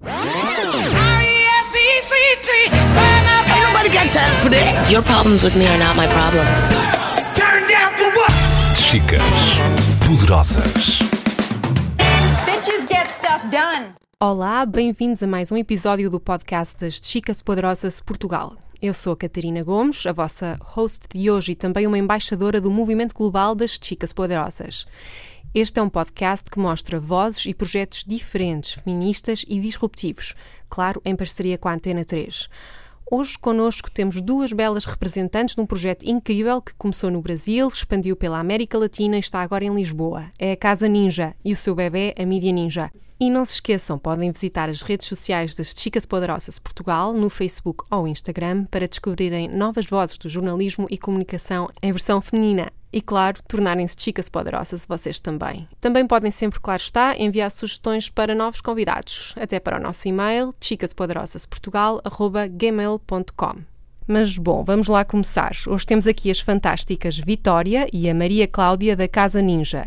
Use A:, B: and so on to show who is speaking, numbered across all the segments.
A: Ain't nobody got time for that.
B: Your problems with me are not my problems.
A: Turn down for what?
C: Chicas poderosas.
D: Bitches get stuff done.
E: Olá, bem-vindos a mais um episódio do podcast das Chicas Poderosas Portugal. Eu sou a Catarina Gomes, a vossa host de hoje e também uma embaixadora do movimento global das Chicas Poderosas. Este é um podcast que mostra vozes e projetos diferentes, feministas e disruptivos, claro, em parceria com a Antena 3. Hoje connosco temos duas belas representantes de um projeto incrível que começou no Brasil, expandiu pela América Latina e está agora em Lisboa. É a Casa Ninja e o seu bebê, a Mídia Ninja. E não se esqueçam, podem visitar as redes sociais das Chicas Poderosas Portugal no Facebook ou Instagram para descobrirem novas vozes do jornalismo e comunicação em versão feminina. E claro, tornarem-se chicas poderosas vocês também. Também podem sempre, claro está, enviar sugestões para novos convidados, até para o nosso e-mail chicaspoderosasportugal.gmail.com mas bom, vamos lá começar. Hoje temos aqui as fantásticas Vitória e a Maria Cláudia da Casa Ninja.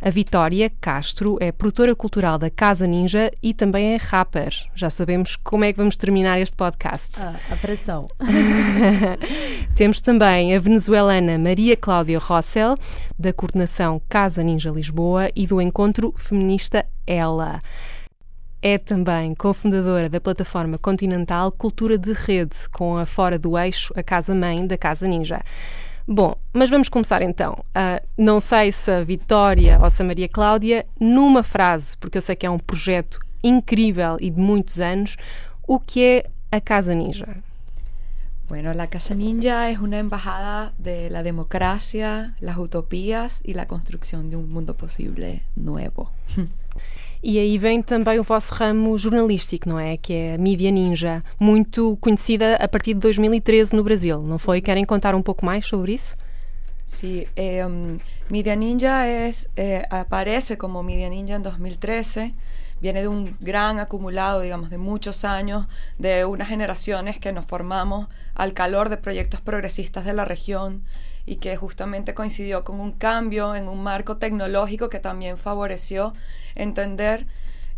E: A Vitória Castro é produtora cultural da Casa Ninja e também é rapper. Já sabemos como é que vamos terminar este podcast.
F: Ah, a pressão.
E: Temos também a venezuelana Maria Cláudia Rossel, da coordenação Casa Ninja Lisboa e do encontro feminista Ela. É também cofundadora da plataforma continental Cultura de Rede, com a Fora do Eixo, a casa-mãe da Casa Ninja. Bom, mas vamos começar então. Uh, não sei se a Vitória ou se a Maria Cláudia, numa frase, porque eu sei que é um projeto incrível e de muitos anos, o que é a Casa Ninja?
G: Bueno, la Casa Ninja es una embajada de la democracia, las utopías y la construcción de un mundo posible nuevo.
E: E aí vem também o vosso ramo jornalístico, não é? Que é a Mídia Ninja, muito conhecida a partir de 2013 no Brasil, não foi? Querem contar um pouco mais sobre isso?
G: Sí, eh, um, Media Ninja eh, aparece como Media Ninja en 2013. Viene de un gran acumulado, digamos, de muchos años, de unas generaciones que nos formamos al calor de proyectos progresistas de la región y que justamente coincidió con un cambio en un marco tecnológico que también favoreció entender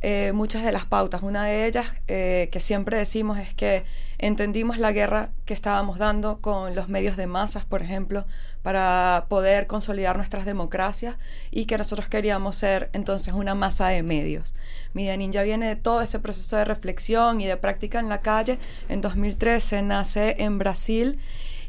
G: eh, muchas de las pautas. Una de ellas eh, que siempre decimos es que entendimos la guerra que estábamos dando con los medios de masas, por ejemplo, para poder consolidar nuestras democracias y que nosotros queríamos ser entonces una masa de medios. Media Ninja viene de todo ese proceso de reflexión y de práctica en la calle. En 2013 nace en Brasil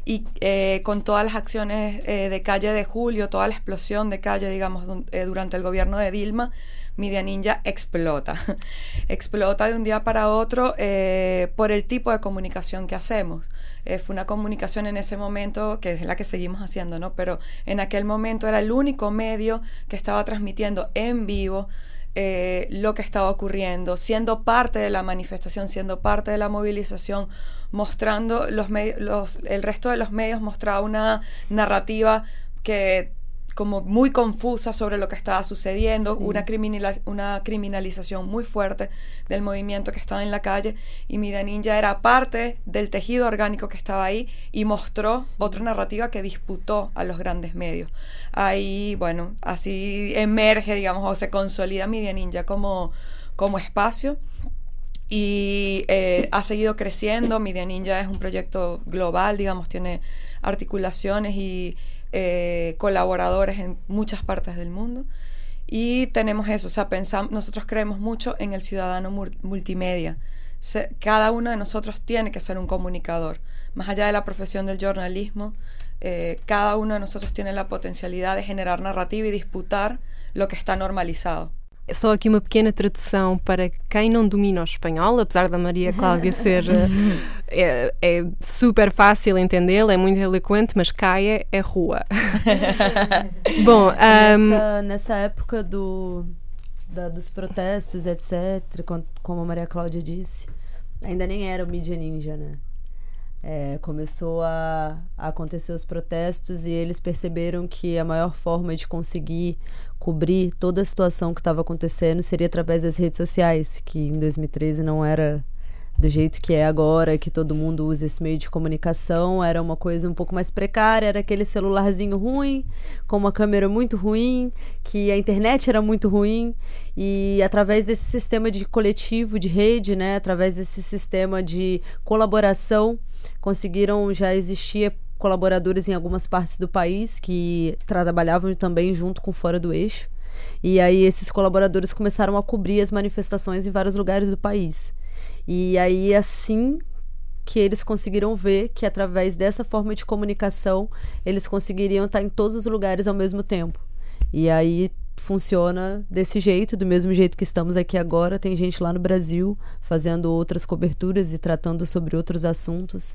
G: y eh, con todas las acciones de calle de julio, toda la explosión de calle, digamos, durante el gobierno de Dilma, Media Ninja explota. explota de un día para otro eh, por el tipo de comunicación que hacemos. Eh, fue una comunicación en ese momento, que es la que seguimos haciendo, ¿no? Pero en aquel momento era el único medio que estaba transmitiendo en vivo eh, lo que estaba ocurriendo, siendo parte de la manifestación, siendo parte de la movilización, mostrando los, los el resto de los medios mostraba una narrativa que como muy confusa sobre lo que estaba sucediendo, una, criminala- una criminalización muy fuerte del movimiento que estaba en la calle y Media Ninja era parte del tejido orgánico que estaba ahí y mostró otra narrativa que disputó a los grandes medios. Ahí, bueno, así emerge, digamos, o se consolida Media Ninja como, como espacio y eh, ha seguido creciendo. Media Ninja es un proyecto global, digamos, tiene articulaciones y eh, colaboradores en muchas partes del mundo. Y tenemos eso, o sea, pensamos, nosotros creemos mucho en el ciudadano multimedia. Cada uno de nosotros tiene que ser un comunicador. Más allá de la profesión del jornalismo, eh, cada uno de nosotros tiene la potencialidad de generar narrativa y disputar lo que está normalizado.
E: Só aqui uma pequena tradução para quem não domina o espanhol, apesar da Maria Cláudia ser eh, é, é super fácil entendê-la, é muito eloquente, mas caia é rua. Bom, ahm,
F: Nessa, nessa época do, da- dos protestos, etc., com- como a Maria Cláudia disse, ainda nem era o Mídia Ninja, né? É, começou a, a acontecer os protestos e eles perceberam que a maior forma de conseguir cobrir toda a situação que estava acontecendo seria através das redes sociais, que em 2013 não era do jeito que é agora, que todo mundo usa esse meio de comunicação, era uma coisa um pouco mais precária, era aquele celularzinho ruim, com uma câmera muito ruim, que a internet era muito ruim, e através desse sistema de coletivo, de rede, né, através desse sistema de colaboração, conseguiram já existir colaboradores em algumas partes do país que trabalhavam também junto com fora do eixo. E aí esses colaboradores começaram a cobrir as manifestações em vários lugares do país. E aí assim que eles conseguiram ver que através dessa forma de comunicação eles conseguiriam estar em todos os lugares ao mesmo tempo. E aí funciona desse jeito, do mesmo jeito que estamos aqui agora. Tem gente lá no Brasil fazendo outras coberturas e tratando sobre outros assuntos.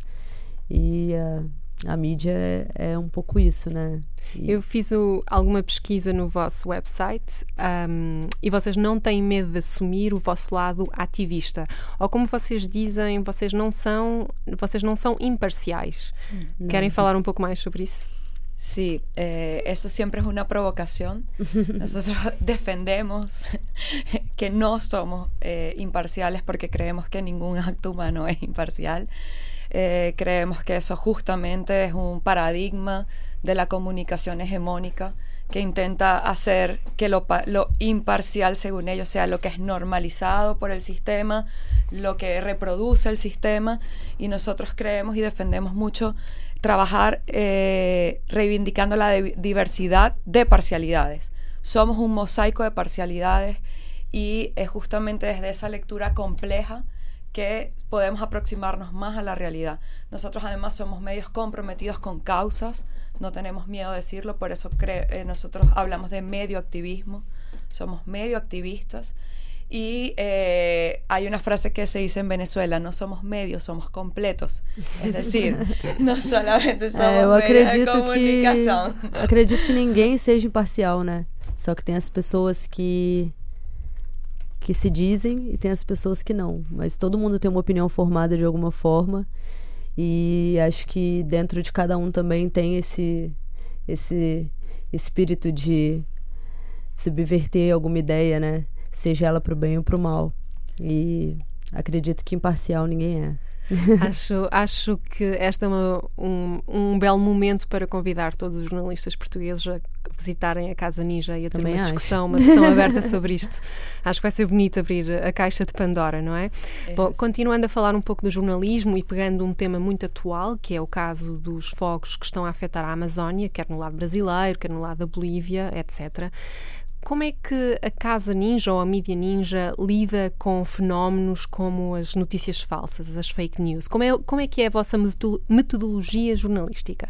F: E uh, a mídia é, é, um pouco isso, né?
E: E... Eu fiz o, alguma pesquisa no vosso website um, e vocês não têm medo de assumir o vosso lado ativista. Ou como vocês dizem, vocês não são, vocês não são imparciais. Não. Querem falar um pouco mais sobre isso?
G: Sí, eh, eso siempre es una provocación. Nosotros defendemos que no somos eh, imparciales porque creemos que ningún acto humano es imparcial. Eh, creemos que eso justamente es un paradigma de la comunicación hegemónica que intenta hacer que lo, imparcial, según ellos, sea lo que es normalizado por el sistema, lo que reproduce el sistema, y nosotros creemos y defendemos mucho trabajar eh, reivindicando la diversidad de parcialidades. Somos un mosaico de parcialidades y es justamente desde esa lectura compleja que podemos aproximarnos más a la realidad. Nosotros además somos medios comprometidos con causas, no tenemos miedo de decirlo, por eso eh, nosotros hablamos de medio activismo, somos medio activistas y eh, hay una frase que se dice en Venezuela, no somos medios, somos completos. Es decir, no solamente somos é, eu acredito de comunicação.
F: Que, acredito que ninguém seja imparcial, né? Só que tem as pessoas que que se dizem e tem as pessoas que não. Mas todo mundo tem uma opinião formada de alguma forma. E acho que dentro de cada um também tem esse esse espírito de subverter alguma ideia, né? seja ela para o bem ou para o mal. E acredito que imparcial ninguém é.
E: acho, acho que este é uma, um, um belo momento para convidar todos os jornalistas portugueses a visitarem a Casa Ninja e a ter Também uma acho. discussão, uma sessão aberta sobre isto. Acho que vai ser bonito abrir a caixa de Pandora, não é? é Bom, continuando a falar um pouco do jornalismo e pegando um tema muito atual, que é o caso dos fogos que estão a afetar a Amazónia, quer no lado brasileiro, quer no lado da Bolívia, etc. Como é que a Casa Ninja ou a mídia ninja lida com fenómenos como as notícias falsas, as fake news? Como é, como é que é a vossa metodologia jornalística?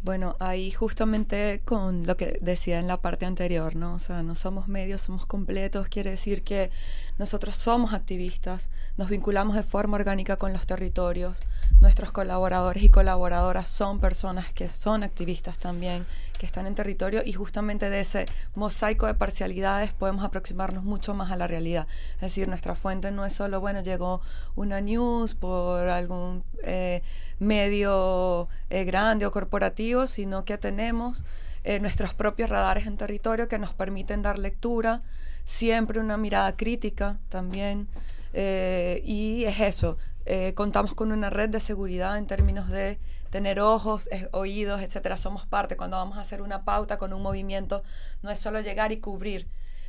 G: Bueno, ahí justamente con lo que decía en la parte anterior, ¿no? O sea, no somos medios, somos completos, quiere decir que nosotros somos activistas, nos vinculamos de forma orgánica con los territorios, nuestros colaboradores y colaboradoras son personas que son activistas también, que están en territorio y justamente de ese mosaico de parcialidades podemos aproximarnos mucho más a la realidad. Es decir, nuestra fuente no es solo, bueno, llegó una news por algún... Eh, medio eh, grande o corporativo, sino que tenemos eh, nuestros propios radares en territorio que nos permiten dar lectura, siempre una mirada crítica también. Eh, y es eso, contamos con una red de seguridad en términos de tener ojos, oídos, etcétera. Somos parte cuando vamos a hacer una pauta con un movimiento, no es solo llegar y cubrir,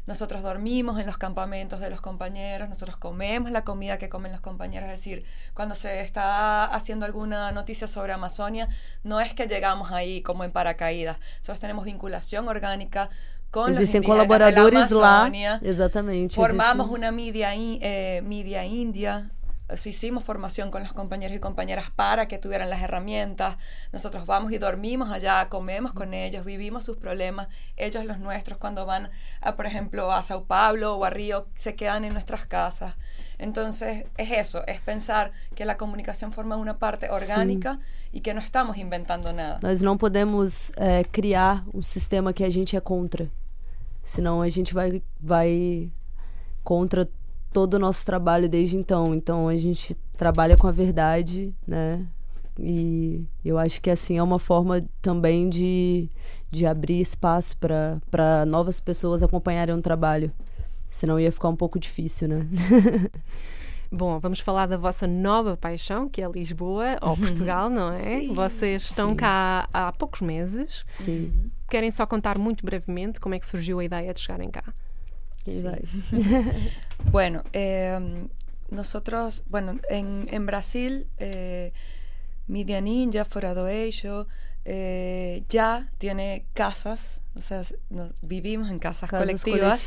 G: nosotros dormimos en los campamentos de los compañeros, nosotros comemos la comida que comen los compañeros, es decir, cuando se está haciendo alguna noticia sobre Amazonia, no es que llegamos ahí como en paracaídas, nosotros tenemos vinculación orgánica con
F: existem
G: los
F: colaboradores
G: de la Amazonia,
F: lá, exatamente.
G: Formamos existe. una media, eh, media india hicimos formación con los compañeros y compañeras para que tuvieran las herramientas. Nosotros vamos y dormimos allá, comemos con ellos, vivimos sus problemas, ellos los nuestros cuando van, a, por ejemplo, a Sao Paulo o a Río, se quedan en nuestras casas. Entonces, es eso, es pensar que la comunicación forma una parte orgánica Sim. e que não estamos inventando nada.
F: Nós não podemos é, criar um sistema que a gente é contra. Senão a gente vai, vai contra todo o nosso trabalho desde então. Então a gente trabalha com a verdade, né? E eu acho que assim é uma forma também de, de abrir espaço para novas pessoas acompanharem o trabalho. Senão ia ficar um pouco difícil, né?
E: Bom, vamos falar da vossa nova paixão, que é Lisboa ou Portugal, não é? Vocês estão cá há poucos meses.
F: Sim.
E: Querem só contar muito brevemente como é que surgiu a ideia de chegarem cá?
F: Vai?
G: Bueno, eh, nosotros, bueno, en, en Brasil, eh, Media Ninja, Fora do Eixo, eh, ya tiene casas, o sea, s- no- vivimos en casas,
F: Casas
G: colectivas.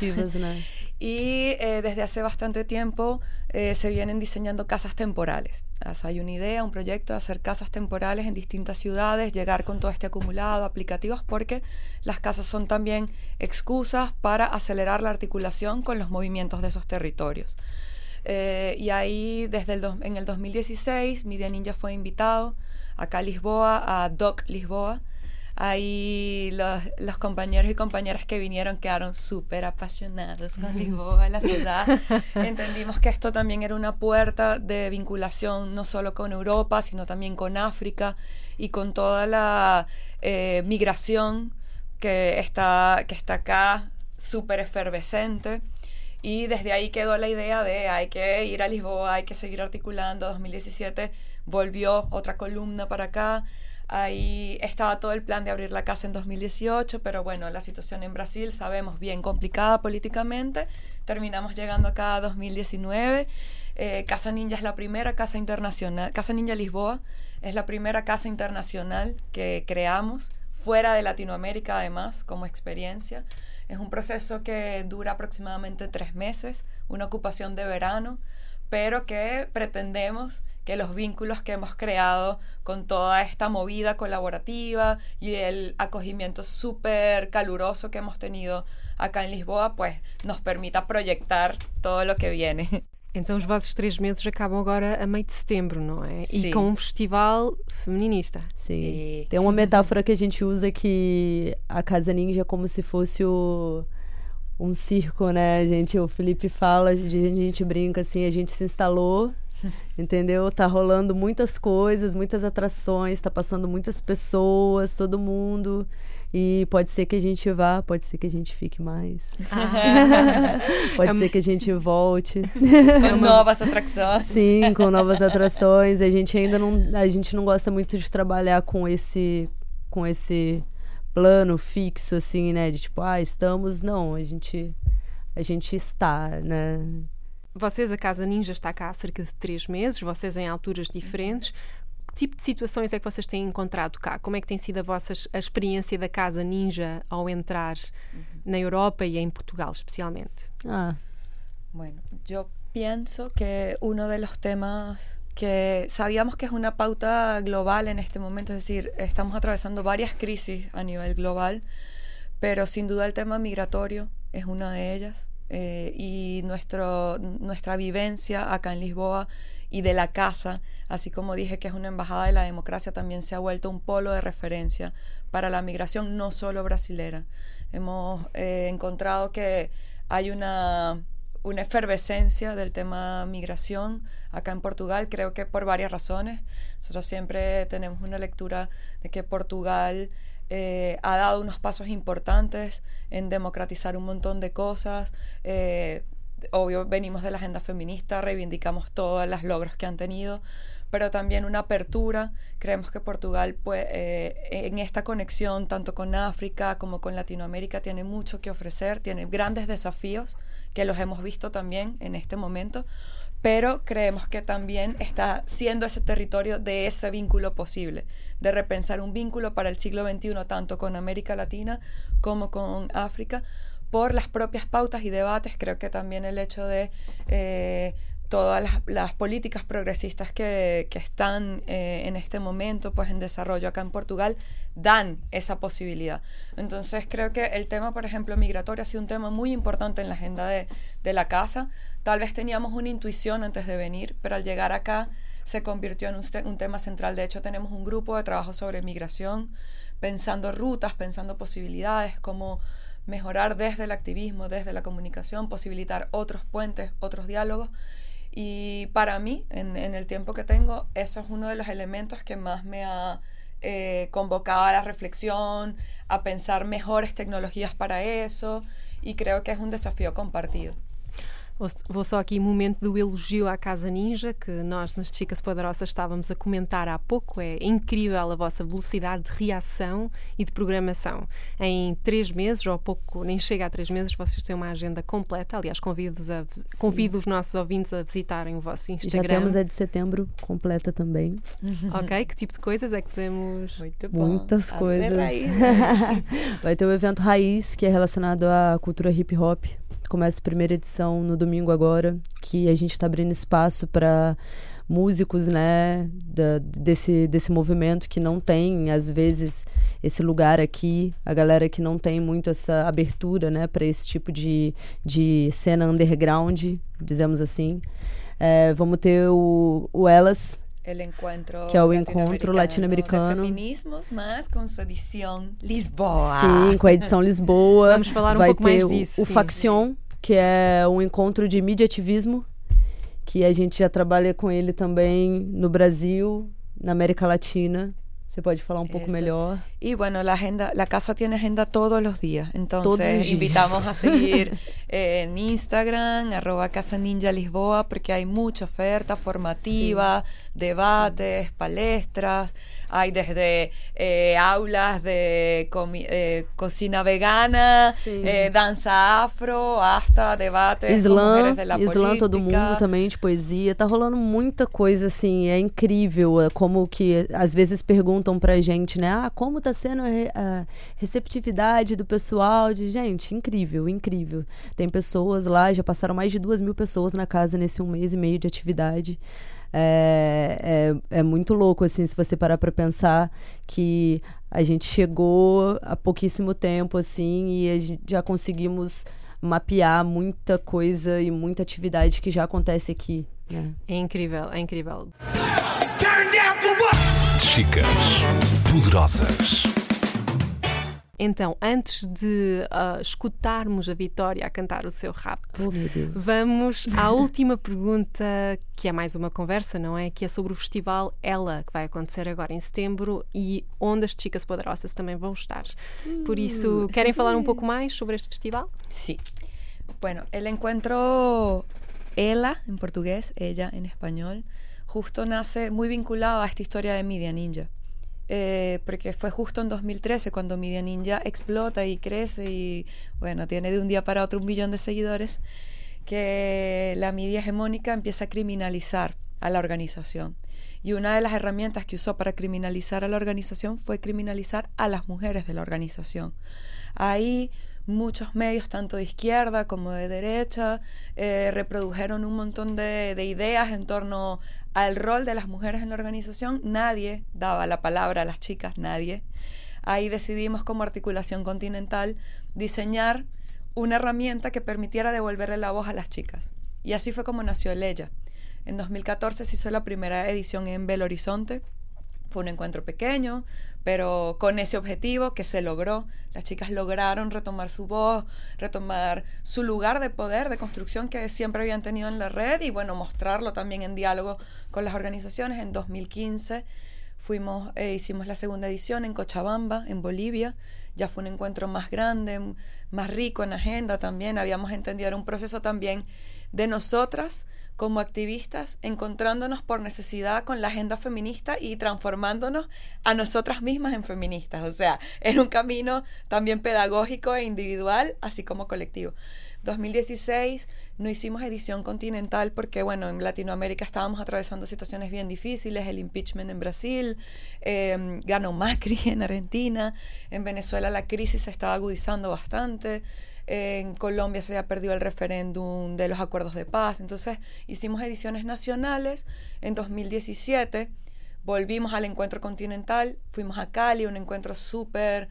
G: Y eh, desde hace bastante tiempo eh, se vienen diseñando casas temporales. Hay una idea, un proyecto de hacer casas temporales en distintas ciudades, llegar con todo este acumulado, aplicativos, porque las casas son también excusas para acelerar la articulación con los movimientos de esos territorios. Eh, y ahí, desde el en el 2016, Media Ninja fue invitado acá a Lisboa, a Doc Lisboa. Ahí los, los compañeros y compañeras que vinieron quedaron súper apasionados con Lisboa, la ciudad. Entendimos que esto también era una puerta de vinculación no solo con Europa, sino también con África y con toda la eh, migración que está, que está acá, súper efervescente. Y desde ahí quedó la idea de hay que ir a Lisboa, hay que seguir articulando. 2017 volvió otra columna para acá. Ahí estaba todo el plan de abrir la casa en 2018, pero bueno, la situación en Brasil sabemos bien complicada políticamente. Terminamos llegando acá a 2019. Eh, casa Ninja es la primera casa internacional, Casa Ninja Lisboa es la primera casa internacional que creamos fuera de Latinoamérica además como experiencia. Es un proceso que dura aproximadamente tres meses, una ocupación de verano, pero que pretendemos que los vínculos que hemos creado con toda esta movida colaborativa y el acogimiento súper caluroso que hemos tenido acá en Lisboa, pues nos permita proyectar todo lo que viene.
E: Então os vossos três meses acabam agora a meio de setembro, não é? E
G: Sim.
E: com um festival feminista.
F: Sim.
G: E-
F: Tem uma metáfora que a gente usa que a Casa Ninja é como se fosse o um circo, né? A gente, o Felipe fala, a gente, a gente brinca assim, a gente se instalou, entendeu? Tá rolando muitas coisas, muitas atrações, tá passando muitas pessoas, todo mundo. E pode ser que a gente vá, pode ser que a gente fique mais. pode ser que a gente volte.
G: Con nuevas atracciones.
F: Sim, com novas atrações. A gente ainda não, a gente não gosta muito de trabalhar com esse, com esse plano fixo, assim, né? De tipo, ah, estamos. Não, a gente, a gente está, né?
E: Vocês, a Casa Ninja está cá há cerca de três meses, vocês em alturas diferentes. Que tipo de situações é que vocês têm encontrado cá? Como é que tem sido a vossa a experiência da Casa Ninja ao entrar na Europa e em Portugal, especialmente?
F: Ah,
G: Bueno, yo pienso que uno de los temas que sabíamos que es una pauta global en este momento, es decir, estamos atravesando varias crisis a nivel global, pero sin duda el tema migratorio es una de ellas. eh, y nuestro, nuestra vivencia acá en Lisboa y de la casa, así como dije que es una embajada de la democracia, también se ha vuelto un polo de referencia para la migración no solo brasilera. Hemos eh, encontrado que hay una, una efervescencia del tema migración acá en Portugal, creo que por varias razones. Nosotros siempre tenemos una lectura de que Portugal eh, ha dado unos pasos importantes en democratizar un montón de cosas. eh, obvio, venimos de la agenda feminista, reivindicamos todos los logros que han tenido, pero también una apertura. Creemos que Portugal, pues, en esta conexión, tanto con África como con Latinoamérica, tiene mucho que ofrecer, tiene grandes desafíos que los hemos visto también en este momento, pero creemos que también está siendo ese territorio de ese vínculo posible, de repensar un vínculo para el siglo XXI tanto con América Latina como con África, por las propias pautas y debates. Creo que también el hecho de eh, todas las, las políticas progresistas que, que están eh, en este momento pues en desarrollo acá en Portugal dan esa posibilidad. Entonces creo que el tema, por ejemplo, migratorio ha sido un tema muy importante en la agenda de, de la casa. Tal vez teníamos una intuición antes de venir, pero al llegar acá se convirtió en un, un tema central. De hecho, tenemos un grupo de trabajo sobre migración, pensando rutas, pensando posibilidades, cómo mejorar desde el activismo, desde la comunicación, posibilitar otros puentes, otros diálogos. Y para mí, en, el tiempo que tengo, eso es uno de los elementos que más me ha eh, convocado a la reflexión, a pensar mejores tecnologías para eso, y creo que es un desafío compartido.
E: Vou- só aqui um momento do elogio à Casa Ninja, que nós nas Chicas Poderosas estávamos a comentar há pouco. É incrível a vossa velocidade de reação e de programação. Em três meses, ou pouco, nem chega a três meses, vocês têm uma agenda completa. Aliás, convido, a, convido os nossos ouvintes a visitarem o vosso
F: Já
E: Instagram.
F: temos a de setembro completa também.
E: Ok? Que tipo de coisas é que podemos.
G: Muito bom.
F: Muitas coisas. Vai ter o evento Raiz, que é relacionado à cultura hip hop. Começa a primeira edição no domingo agora, que a gente está abrindo espaço para músicos, né, da- desse, desse movimento que não tem, às vezes, esse lugar aqui, a galera que não tem muito essa abertura, né, para esse tipo de, de cena underground, dizemos assim. É, vamos ter o, o Elas, Que é o encontro latino-americano.
G: de feminismos, mas com sua edição Lisboa.
F: Sim, com a edição Lisboa.
E: Vamos falar um
F: Vai
E: pouco
F: ter
E: mais
F: o,
E: disso,
F: O
E: sim.
F: Faction, que é um encontro de mídia ativismo, que a gente já trabalha com ele também no Brasil, na América Latina. Você pode falar um pouco
G: Eso.
F: melhor.
G: Y bueno, la agenda, la casa tiene agenda todos los días. Entonces,
F: Todos los días.
G: invitamos a seguir eh, en Instagram, arroba Casa Ninja Lisboa, porque hay mucha oferta formativa, debates, palestras. Hay desde eh, aulas de eh, cocina vegana,
F: Sí.
G: eh, danza afro, hasta debates con
F: Islã,
G: de la
F: Islã todo mundo também de poesia. Tá rolando muita coisa assim, é incrível é como que às vezes perguntam pra gente, né? Ah, como tá sendo a receptividade do pessoal? De gente, incrível, incrível. Tem pessoas lá, já passaram mais de duas mil pessoas na casa nesse um mês e meio de atividade. É, é, é muito louco, assim, se você parar pra pensar que a gente chegou há pouquíssimo tempo, assim, e a gente já conseguimos mapear muita coisa e muita atividade que já acontece aqui. né?
E: É incrível, é incrível.
C: Chicas poderosas.
E: Então, antes de ah, escutarmos a Vitória a cantar o seu rap,
F: Oh, meu Deus.
E: vamos à última pergunta, que é mais uma conversa, não é? Que é sobre o festival Ela, que vai acontecer agora em setembro e onde as Chicas Poderosas também vão estar. Por isso, querem falar um pouco mais sobre este festival?
G: Sí. Bueno, el encuentro Ela en portugués, ella en español, justo nace muy vinculado a esta historia de Media Ninja. Eh, porque fue justo en 2013 cuando Media Ninja explota y crece y, bueno, tiene de un día para otro un millón de seguidores, que la media hegemónica empieza a criminalizar a la organización. Y una de las herramientas que usó para criminalizar a la organización fue criminalizar a las mujeres de la organización. Ahí muchos medios, tanto de izquierda como de derecha, eh, reprodujeron un montón de, de ideas en torno al rol de las mujeres en la organización. Nadie daba la palabra a las chicas, nadie. Ahí decidimos como articulación continental diseñar una herramienta que permitiera devolverle la voz a las chicas. Y así fue como nació el Ella. En 2014 se hizo la primera edición en Belo Horizonte. Fue un encuentro pequeño, pero con ese objetivo que se logró. Las chicas lograron retomar su voz, retomar su lugar de poder, de construcción que siempre habían tenido en la red y bueno, mostrarlo también en diálogo con las organizaciones. En 2015 fuimos, eh, hicimos la segunda edición en Cochabamba, en Bolivia. Ya fue un encuentro más grande, más rico en agenda también. Habíamos entendido, era un proceso también de nosotras como activistas, encontrándonos por necesidad con la agenda feminista y transformándonos a nosotras mismas en feministas. O sea, en un camino también pedagógico e individual, así como colectivo. 2016 no hicimos edición continental porque, bueno, en Latinoamérica estábamos atravesando situaciones bien difíciles, el impeachment en Brasil, eh, ganó Macri en Argentina, en Venezuela la crisis se estaba agudizando bastante, en Colombia se había perdido el referéndum de los acuerdos de paz, entonces hicimos ediciones nacionales en 2017, volvimos al encuentro continental, fuimos a Cali, un encuentro súper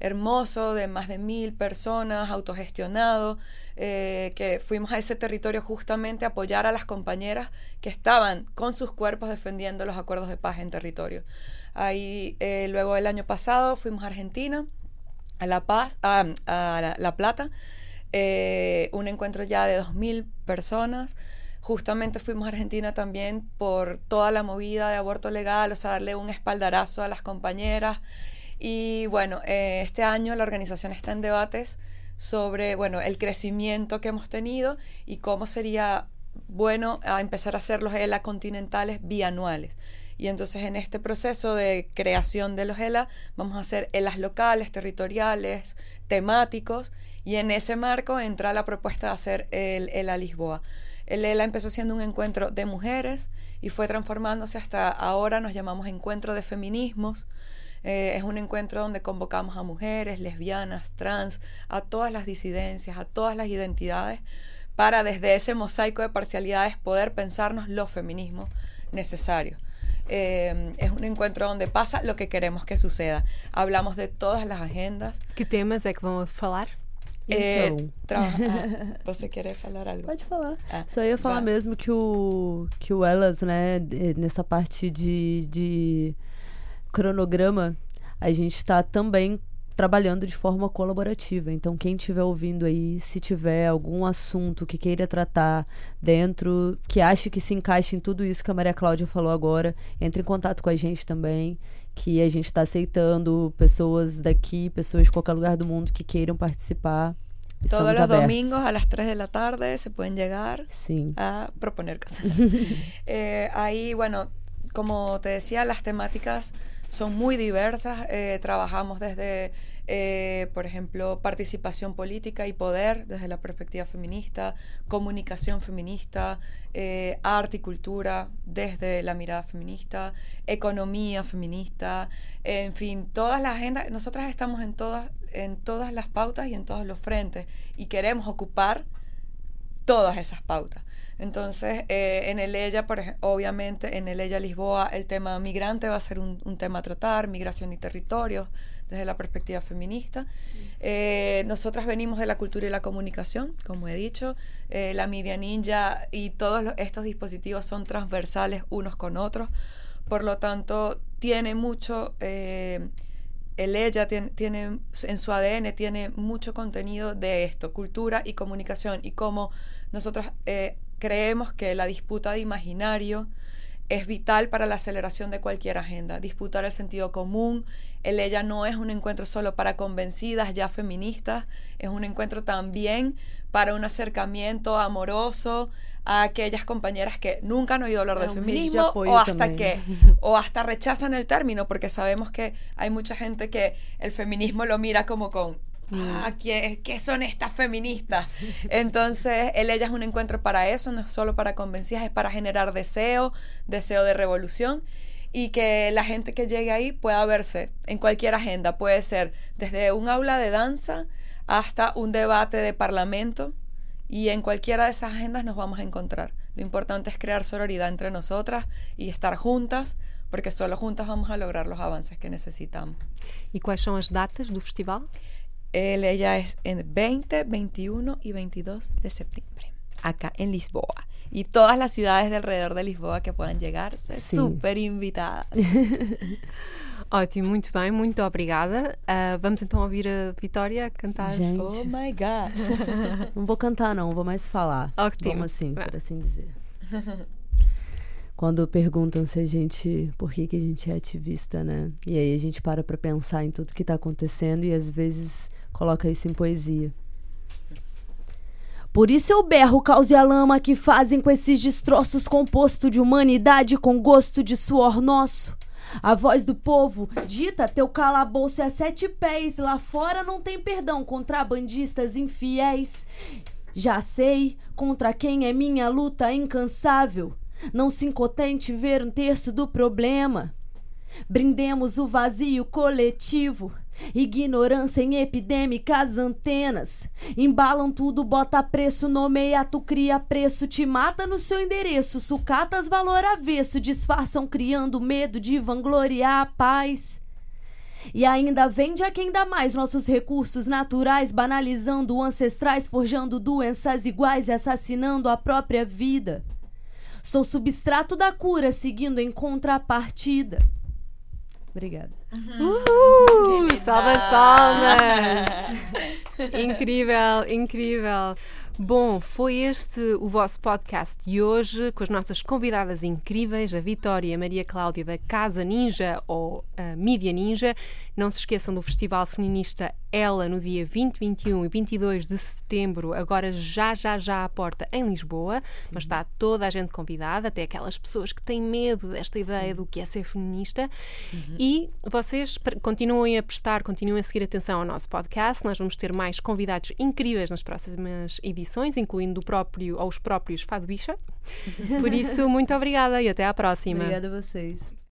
G: hermoso de más de mil personas, autogestionado, eh, que fuimos a ese territorio justamente a apoyar a las compañeras que estaban con sus cuerpos defendiendo los acuerdos de paz en territorio. Ahí, eh, luego el año pasado fuimos a Argentina, a La Paz, a, a la, La Plata, eh, un encuentro ya de 2.000 personas. Justamente fuimos a Argentina también por toda la movida de aborto legal, o sea, darle un espaldarazo a las compañeras. Y bueno, eh, este año la organización está en debates sobre, bueno, el crecimiento que hemos tenido y cómo sería bueno a empezar a hacer los ELA continentales bianuales. Y entonces en este proceso de creación de los ELA vamos a hacer ELAs locales, territoriales, temáticos y en ese marco entra la propuesta de hacer el ELA Lisboa. El ELA empezó siendo un encuentro de mujeres y fue transformándose hasta ahora nos llamamos Encuentro de Feminismos. Eh, es un encuentro donde convocamos a mujeres, lesbianas, trans, a todas las disidencias, a todas las identidades, para desde ese mosaico de parcialidades poder pensarnos los feminismos necesarios. Eh, es un encuentro donde pasa lo que queremos que suceda. Hablamos de todas las agendas.
E: Que temas é que vão falar?
G: Eh,
F: Então.
G: traba- ah, você quer falar algo?
F: Pode falar.
G: Ah,
F: Só ia falar
G: vai.
F: mesmo que o, que o Elas, né, nessa parte de, de cronograma, a gente está também trabalhando de forma colaborativa. Então, quem estiver ouvindo aí, se tiver algum assunto que queira tratar dentro, que ache que se encaixe em tudo isso que a Maria Cláudia falou agora, entre em contato com a gente também, que a gente está aceitando pessoas daqui, pessoas de qualquer lugar do mundo que queiram participar.
G: Todos
F: Estamos
G: los
F: abertos.
G: domingos a las 3 de la tarde se pueden llegar
F: Sim.
G: a proponer cosas. Eh, ahí, bueno, como te decía, las temáticas son muy diversas. Eh, trabajamos desde, eh, por ejemplo, participación política y poder desde la perspectiva feminista, comunicación feminista, eh, arte y cultura desde la mirada feminista, economía feminista, en fin, todas las agendas. Nosotras estamos en todas, en todas las pautas y en todos los frentes y queremos ocupar todas esas pautas. Entonces, eh, en el ella, obviamente, en el ella Lisboa, el tema migrante va a ser un, tema a tratar, migración y territorios, desde la perspectiva feminista. Eh, nosotras venimos de la cultura y la comunicación, como he dicho. Eh, la Media Ninja y todos estos dispositivos son transversales unos con otros. Por lo tanto, tiene mucho... el ella tiene, en su ADN tiene mucho contenido de esto, cultura y comunicación, y como nosotros eh, creemos que la disputa de imaginario es vital para la aceleración de cualquier agenda, disputar el sentido común. El ella no es un encuentro solo para convencidas ya feministas, es un encuentro también para un acercamiento amoroso a aquellas compañeras que nunca han oído hablar del feminismo o hasta que o hasta rechazan el término porque sabemos que hay mucha gente que el feminismo lo mira como con ah, ¿qué, qué son estas feministas? Entonces, el ella es un encuentro para eso, no es solo para convencidas, es para generar deseo, deseo de revolución y que la gente que llegue ahí pueda verse en cualquier agenda, puede ser desde un aula de danza hasta un debate de parlamento y en cualquiera de esas agendas nos vamos a encontrar. Lo importante es crear sororidad entre nosotras y estar juntas, porque solo juntas vamos a lograr los avances que necesitamos.
E: E quais são as datas do festival?
G: El ella es en 20, 21 y 22 de septiembre, acá en Lisboa. Y todas las ciudades de alrededor de Lisboa que puedan llegarse,
F: Sí.
G: súper invitadas.
E: Ótimo, muito bem, muito obrigada. Ah, vamos então ouvir a Vitória cantar.
F: Gente.
G: Oh my God.
F: Não vou cantar, não, vou mais falar.
E: Ótimo.
F: Vamos assim, por assim dizer. Quando perguntam se a gente. por que, que a gente é ativista, né? E aí a gente para pra pensar em tudo que tá acontecendo e às vezes coloca isso em poesia. Por isso eu berro caos e a lama que fazem com esses destroços composto de humanidade com gosto de suor nosso. A voz do povo dita teu calabouço é a sete pés. Lá fora não tem perdão, contrabandistas infiéis. Já sei contra quem é minha luta incansável. Não se incontente ver um terço do problema. Brindemos o vazio coletivo. Ignorância em epidêmicas antenas. Embalam tudo, bota preço, nomeia, tu cria preço, te mata no seu endereço. Sucatas valor avesso, disfarçam criando medo de vangloriar a paz. E ainda vende a quem dá mais nossos recursos naturais, banalizando ancestrais, forjando doenças iguais e assassinando a própria vida. Sou substrato da cura, seguindo em contrapartida. Obrigada.
E: Uh, salva as palmas! incrível, incrível. Bom, foi este o vosso podcast de hoje, com as nossas convidadas incríveis, a Vitória e a Maria Cláudia da Casa Ninja ou a Mídia Ninja. Não se esqueçam do Festival Feminista Ela no dia 20, 21 e 22 de setembro, agora já, já, já à porta em Lisboa. Mas está toda a gente convidada, até aquelas pessoas que têm medo desta ideia do que é ser feminista. E vocês continuem a prestar, continuem a seguir atenção ao nosso podcast. Nós vamos ter mais convidados incríveis nas próximas edições, incluindo o próprio, ou os próprios Fado Bicha. Por isso, muito obrigada e até à próxima.
F: Obrigada a vocês.